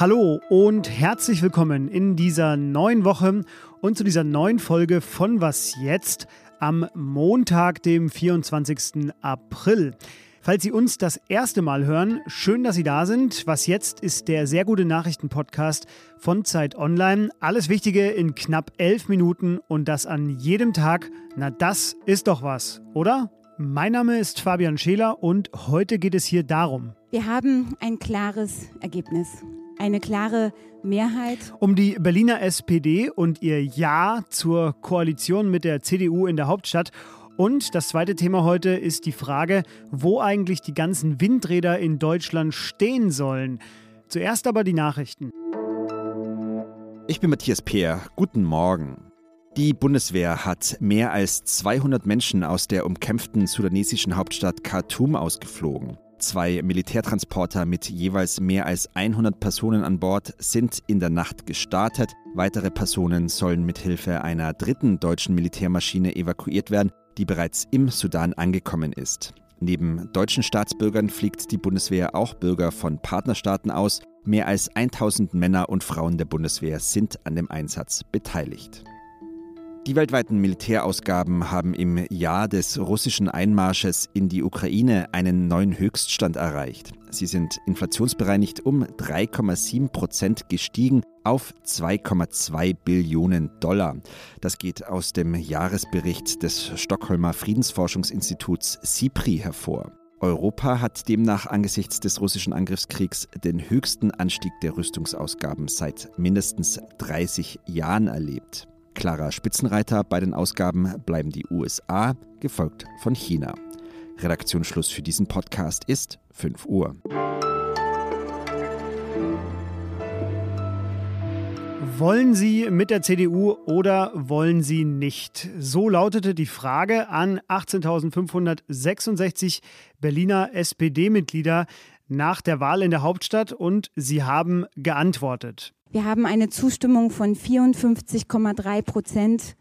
Hallo und herzlich willkommen in dieser neuen Woche und zu dieser neuen Folge von Was jetzt am Montag, dem 24. April. Falls Sie uns das erste Mal hören, schön, dass Sie da sind. Was jetzt ist der sehr gute Nachrichtenpodcast von Zeit Online. Alles Wichtige in knapp elf Minuten und das an jedem Tag. Na, das ist doch was, oder? Mein Name ist Fabian Scheler und heute geht es hier darum. Wir haben ein klares Ergebnis eine klare Mehrheit. Um die Berliner SPD und ihr Ja zur Koalition mit der CDU in der Hauptstadt. Und das zweite Thema heute ist die Frage, wo eigentlich die ganzen Windräder in Deutschland stehen sollen. Zuerst aber die Nachrichten. Ich bin Matthias Peer. Guten Morgen. Die Bundeswehr hat mehr als 200 Menschen aus der umkämpften sudanesischen Hauptstadt Khartoum ausgeflogen. Zwei Militärtransporter mit jeweils mehr als 100 Personen an Bord sind in der Nacht gestartet. Weitere Personen sollen mithilfe einer dritten deutschen Militärmaschine evakuiert werden, die bereits im Sudan angekommen ist. Neben deutschen Staatsbürgern fliegt die Bundeswehr auch Bürger von Partnerstaaten aus. Mehr als 1000 Männer und Frauen der Bundeswehr sind an dem Einsatz beteiligt. Die weltweiten Militärausgaben haben im Jahr des russischen Einmarsches in die Ukraine einen neuen Höchststand erreicht. Sie sind inflationsbereinigt um 3,7 Prozent gestiegen auf 2,2 Billionen Dollar. Das geht aus dem Jahresbericht des Stockholmer Friedensforschungsinstituts SIPRI hervor. Europa hat demnach angesichts des russischen Angriffskriegs den höchsten Anstieg der Rüstungsausgaben seit mindestens 30 Jahren erlebt. Klarer Spitzenreiter bei den Ausgaben bleiben die USA, gefolgt von China. Redaktionsschluss für diesen Podcast ist 5 Uhr. Wollen Sie mit der CDU oder wollen Sie nicht? So lautete die Frage an 18.566 Berliner SPD-Mitglieder nach der Wahl in der Hauptstadt und sie haben geantwortet. Wir haben eine Zustimmung von 54,3 Prozent.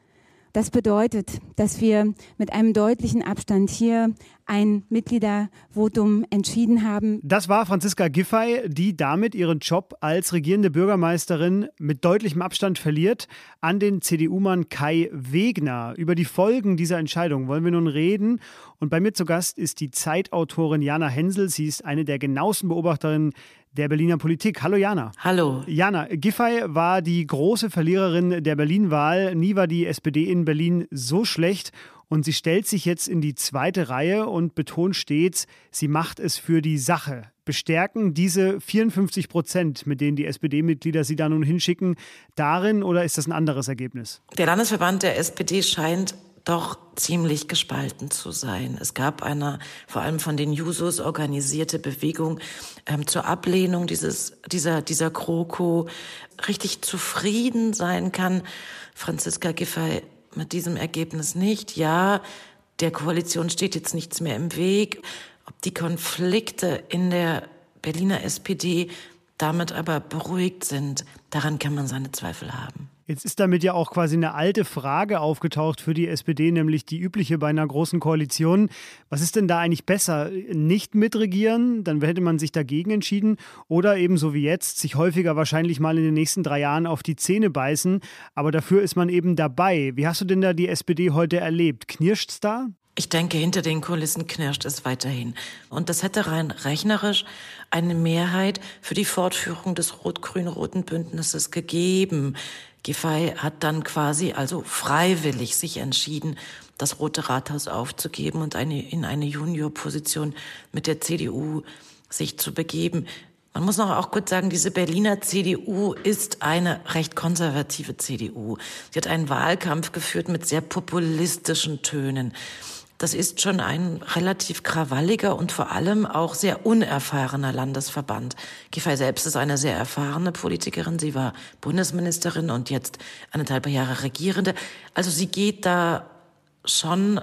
Das bedeutet, dass wir mit einem deutlichen Abstand hier ein Mitgliedervotum entschieden haben. Das war Franziska Giffey, die damit ihren Job als regierende Bürgermeisterin mit deutlichem Abstand verliert an den CDU-Mann Kai Wegner. Über die Folgen dieser Entscheidung wollen wir nun reden. Und bei mir zu Gast ist die Zeitautorin Jana Hensel. Sie ist eine der genauesten Beobachterinnen der Berliner Politik. Hallo Jana. Hallo. Jana, Giffey war die große Verliererin der Berlin-Wahl. Nie war die SPD in Berlin so schlecht. Und sie stellt sich jetzt in die zweite Reihe und betont stets, sie macht es für die Sache. Bestärken diese 54 Prozent, mit denen die SPD-Mitglieder sie da nun hinschicken, darin oder ist das ein anderes Ergebnis? Der Landesverband der SPD scheint doch ziemlich gespalten zu sein. Es gab eine vor allem von den Jusos organisierte Bewegung ähm, zur Ablehnung dieses, dieser, dieser Kroko. Richtig zufrieden sein kann Franziska Giffey mit diesem Ergebnis nicht. Ja, der Koalition steht jetzt nichts mehr im Weg. Ob die Konflikte in der Berliner SPD damit aber beruhigt sind, daran kann man seine Zweifel haben. Jetzt ist damit ja auch quasi eine alte Frage aufgetaucht für die SPD, nämlich die übliche bei einer großen Koalition. Was ist denn da eigentlich besser? Nicht mitregieren, dann hätte man sich dagegen entschieden, oder eben so wie jetzt, sich häufiger wahrscheinlich mal in den nächsten drei Jahren auf die Zähne beißen, aber dafür ist man eben dabei. Wie hast du denn da die SPD heute erlebt? Knirscht's da? Ich denke, hinter den Kulissen knirscht es weiterhin. Und das hätte rein rechnerisch eine Mehrheit für die Fortführung des rot-grün-roten Bündnisses gegeben. Giffey hat dann quasi also freiwillig sich entschieden, das Rote Rathaus aufzugeben und eine, in eine Juniorposition mit der CDU sich zu begeben. Man muss noch auch kurz sagen, diese Berliner CDU ist eine recht konservative CDU. Sie hat einen Wahlkampf geführt mit sehr populistischen Tönen. Das ist schon ein relativ krawalliger und vor allem auch sehr unerfahrener Landesverband. Giffey selbst ist eine sehr erfahrene Politikerin. Sie war Bundesministerin und jetzt anderthalb Jahre Regierende. Also sie geht da schon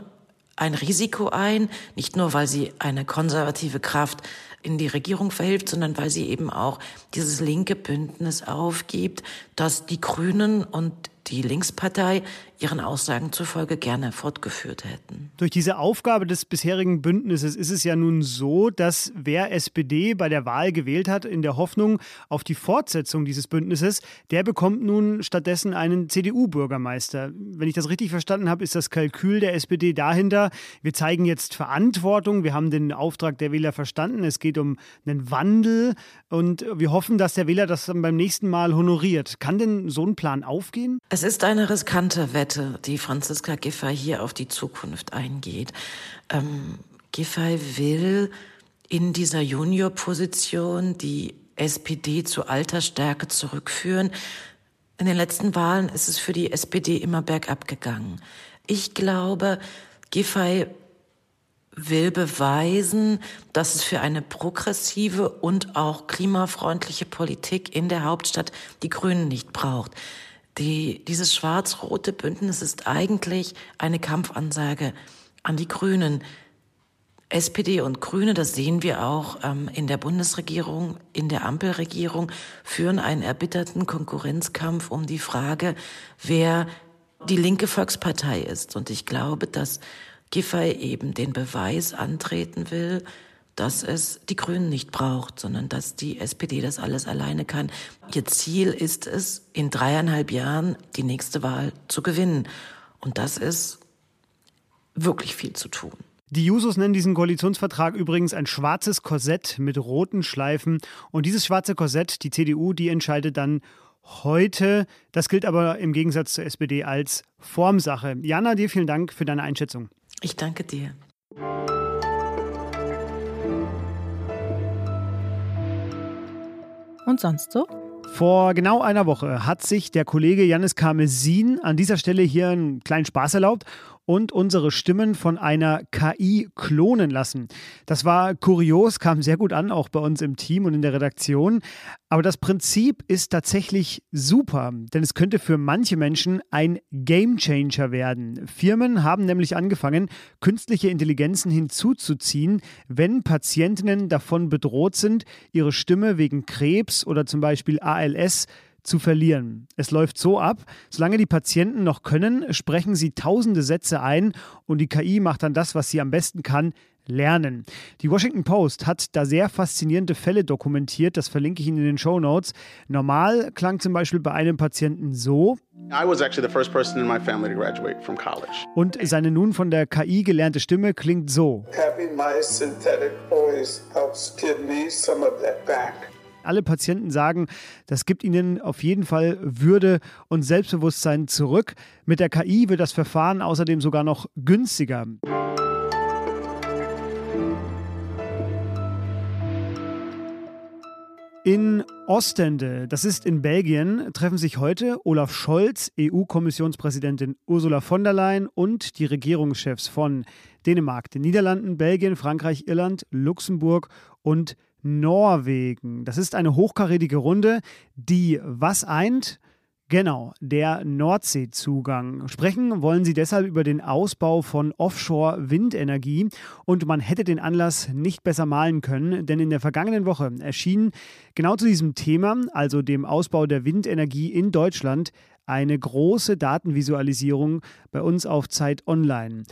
ein Risiko ein, nicht nur weil sie eine konservative Kraft in die Regierung verhilft, sondern weil sie eben auch dieses linke Bündnis aufgibt, dass die Grünen und die Linkspartei ihren Aussagen zufolge gerne fortgeführt hätten. Durch diese Aufgabe des bisherigen Bündnisses ist es ja nun so, dass wer SPD bei der Wahl gewählt hat, in der Hoffnung auf die Fortsetzung dieses Bündnisses, der bekommt nun stattdessen einen CDU-Bürgermeister. Wenn ich das richtig verstanden habe, ist das Kalkül der SPD dahinter, wir zeigen jetzt Verantwortung, wir haben den Auftrag der Wähler verstanden, es geht um einen Wandel und wir hoffen, dass der Wähler das dann beim nächsten Mal honoriert. Kann denn so ein Plan aufgehen? Es ist eine riskante Wette, die Franziska Giffey hier auf die Zukunft eingeht. Ähm, Giffey will in dieser Juniorposition die SPD zu alter Stärke zurückführen. In den letzten Wahlen ist es für die SPD immer bergab gegangen. Ich glaube, Giffey will beweisen, dass es für eine progressive und auch klimafreundliche Politik in der Hauptstadt die Grünen nicht braucht. Die, dieses schwarz-rote Bündnis ist eigentlich eine Kampfansage an die Grünen. SPD und Grüne, das sehen wir auch ähm, in der Bundesregierung, in der Ampelregierung, führen einen erbitterten Konkurrenzkampf um die Frage, wer die linke Volkspartei ist. Und ich glaube, dass Giffey eben den Beweis antreten will, dass es die Grünen nicht braucht, sondern dass die SPD das alles alleine kann. Ihr Ziel ist es, in dreieinhalb Jahren die nächste Wahl zu gewinnen. Und das ist wirklich viel zu tun. Die Jusos nennen diesen Koalitionsvertrag übrigens ein schwarzes Korsett mit roten Schleifen. Und dieses schwarze Korsett, die CDU, die entscheidet dann heute. Das gilt aber im Gegensatz zur SPD als Formsache. Jana, dir vielen Dank für deine Einschätzung. Ich danke dir. Und sonst so? Vor genau einer Woche hat sich der Kollege Janis Karmesin an dieser Stelle hier einen kleinen Spaß erlaubt und unsere Stimmen von einer KI klonen lassen. Das war kurios, kam sehr gut an, auch bei uns im Team und in der Redaktion. Aber das Prinzip ist tatsächlich super, denn es könnte für manche Menschen ein Gamechanger werden. Firmen haben nämlich angefangen, künstliche Intelligenzen hinzuzuziehen, wenn Patientinnen davon bedroht sind, ihre Stimme wegen Krebs oder zum Beispiel ALS zu verlieren. Es läuft so ab, solange die Patienten noch können, sprechen sie tausende Sätze ein und die KI macht dann das, was sie am besten kann, lernen. Die Washington Post hat da sehr faszinierende Fälle dokumentiert, das verlinke ich Ihnen in den Show Notes. Normal klang zum Beispiel bei einem Patienten so. Und seine nun von der KI gelernte Stimme klingt so. Having my synthetic voice helps give me some of that back alle Patienten sagen, das gibt ihnen auf jeden Fall Würde und Selbstbewusstsein zurück. Mit der KI wird das Verfahren außerdem sogar noch günstiger. In Ostende, das ist in Belgien, treffen sich heute Olaf Scholz, EU-Kommissionspräsidentin Ursula von der Leyen und die Regierungschefs von Dänemark, den Niederlanden, Belgien, Frankreich, Irland, Luxemburg und Norwegen. Das ist eine hochkarätige Runde, die was eint? Genau, der Nordseezugang. Sprechen wollen sie deshalb über den Ausbau von Offshore-Windenergie und man hätte den Anlass nicht besser malen können, denn in der vergangenen Woche erschien genau zu diesem Thema, also dem Ausbau der Windenergie in Deutschland, eine große Datenvisualisierung bei uns auf Zeit Online.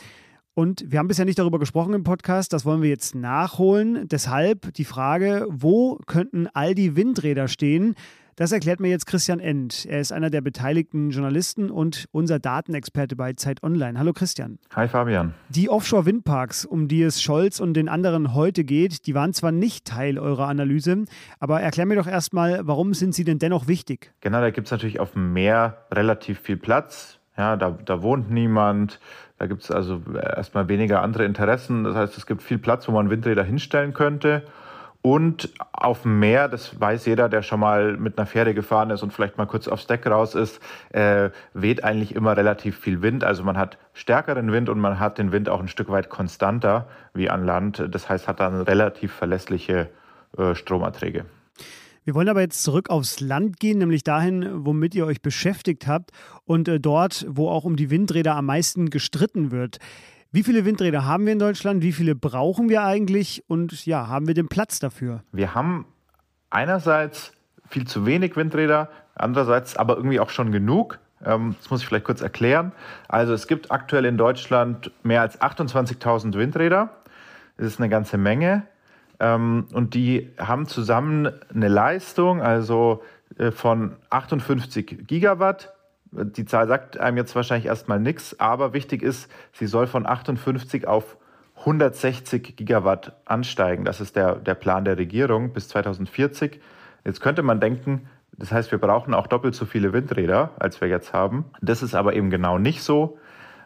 Und wir haben bisher nicht darüber gesprochen im Podcast, das wollen wir jetzt nachholen. Deshalb die Frage, wo könnten all die Windräder stehen? Das erklärt mir jetzt Christian End. Er ist einer der beteiligten Journalisten und unser Datenexperte bei Zeit Online. Hallo Christian. Hi Fabian. Die Offshore-Windparks, um die es Scholz und den anderen heute geht, die waren zwar nicht Teil eurer Analyse, aber erklär mir doch erstmal, warum sind sie denn dennoch wichtig? Genau, da gibt es natürlich auf dem Meer relativ viel Platz. Ja, da, da wohnt niemand. Da gibt es also erstmal weniger andere Interessen. Das heißt, es gibt viel Platz, wo man Windräder hinstellen könnte. Und auf dem Meer, das weiß jeder, der schon mal mit einer Fähre gefahren ist und vielleicht mal kurz aufs Deck raus ist, äh, weht eigentlich immer relativ viel Wind. Also man hat stärkeren Wind und man hat den Wind auch ein Stück weit konstanter wie an Land. Das heißt, hat dann relativ verlässliche äh, Stromerträge. Wir wollen aber jetzt zurück aufs Land gehen, nämlich dahin, womit ihr euch beschäftigt habt und äh, dort, wo auch um die Windräder am meisten gestritten wird. Wie viele Windräder haben wir in Deutschland? Wie viele brauchen wir eigentlich? Und ja, haben wir den Platz dafür? Wir haben einerseits viel zu wenig Windräder, andererseits aber irgendwie auch schon genug. Ähm, das muss ich vielleicht kurz erklären. Also es gibt aktuell in Deutschland mehr als 28.000 Windräder. Das ist eine ganze Menge. Ähm, und die haben zusammen eine Leistung, also äh, von 58 Gigawatt. Die Zahl sagt einem jetzt wahrscheinlich erstmal nichts, aber wichtig ist, sie soll von 58 auf 160 Gigawatt ansteigen. Das ist der, der Plan der Regierung bis 2040. Jetzt könnte man denken, das heißt, wir brauchen auch doppelt so viele Windräder, als wir jetzt haben. Das ist aber eben genau nicht so,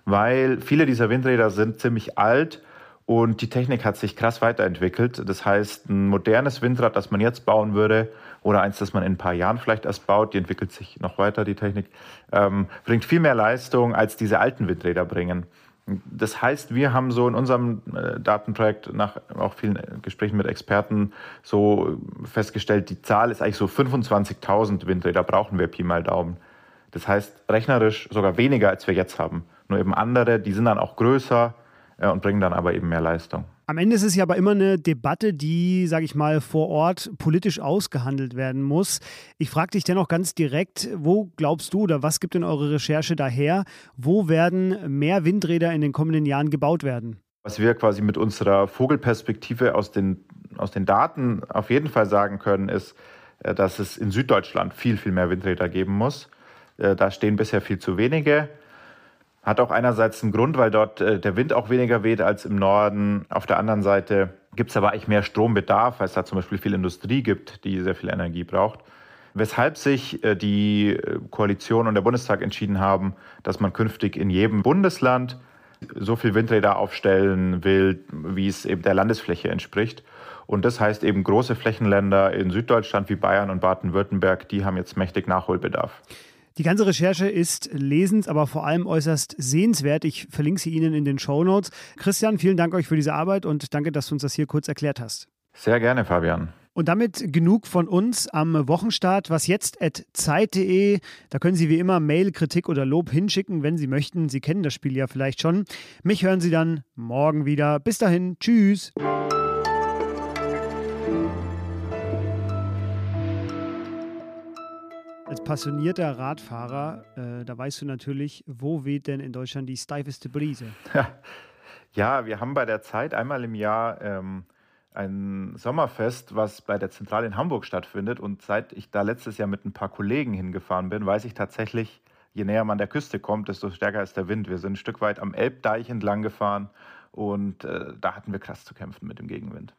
weil viele dieser Windräder sind ziemlich alt und die Technik hat sich krass weiterentwickelt. Das heißt, ein modernes Windrad, das man jetzt bauen würde, oder eins, das man in ein paar Jahren vielleicht erst baut, die entwickelt sich noch weiter, die Technik, ähm, bringt viel mehr Leistung, als diese alten Windräder bringen. Das heißt, wir haben so in unserem äh, Datenprojekt nach auch vielen Gesprächen mit Experten so festgestellt, die Zahl ist eigentlich so 25.000 Windräder brauchen wir Pi mal Daumen. Das heißt, rechnerisch sogar weniger, als wir jetzt haben. Nur eben andere, die sind dann auch größer äh, und bringen dann aber eben mehr Leistung. Am Ende ist es ja aber immer eine Debatte, die, sage ich mal, vor Ort politisch ausgehandelt werden muss. Ich frage dich dennoch ganz direkt, wo glaubst du oder was gibt denn eure Recherche daher? Wo werden mehr Windräder in den kommenden Jahren gebaut werden? Was wir quasi mit unserer Vogelperspektive aus den, aus den Daten auf jeden Fall sagen können, ist, äh, dass es in Süddeutschland viel, viel mehr Windräder geben muss. Äh, da stehen bisher viel zu wenige. Hat auch einerseits einen Grund, weil dort äh, der Wind auch weniger weht als im Norden. Auf der anderen Seite gibt es aber eigentlich mehr Strombedarf, weil es da zum Beispiel viel Industrie gibt, die sehr viel Energie braucht. Weshalb sich äh, die äh, Koalition und der Bundestag entschieden haben, dass man künftig in jedem Bundesland so viel Windräder aufstellen will, wie es eben der Landesfläche entspricht. Und das heißt eben große Flächenländer in Süddeutschland wie Bayern und Baden-Württemberg, die haben jetzt mächtig Nachholbedarf. Die ganze Recherche ist lesens, aber vor allem äußerst sehenswert. Ich verlinke sie Ihnen in den Show Notes. Christian, vielen Dank euch für diese Arbeit und danke, dass du uns das hier kurz erklärt hast. Sehr gerne, Fabian. Und damit genug von uns am Wochenstart. Was jetzt at zeit.de. Da können Sie wie immer Mail, Kritik oder Lob hinschicken, wenn Sie möchten. Sie kennen das Spiel ja vielleicht schon. Mich hören Sie dann morgen wieder. Bis dahin. Tschüss. Als passionierter Radfahrer, äh, da weißt du natürlich, wo weht denn in Deutschland die steifeste Brise? Ja, wir haben bei der Zeit einmal im Jahr ähm, ein Sommerfest, was bei der Zentrale in Hamburg stattfindet. Und seit ich da letztes Jahr mit ein paar Kollegen hingefahren bin, weiß ich tatsächlich, je näher man der Küste kommt, desto stärker ist der Wind. Wir sind ein Stück weit am Elbdeich entlang gefahren und äh, da hatten wir krass zu kämpfen mit dem Gegenwind.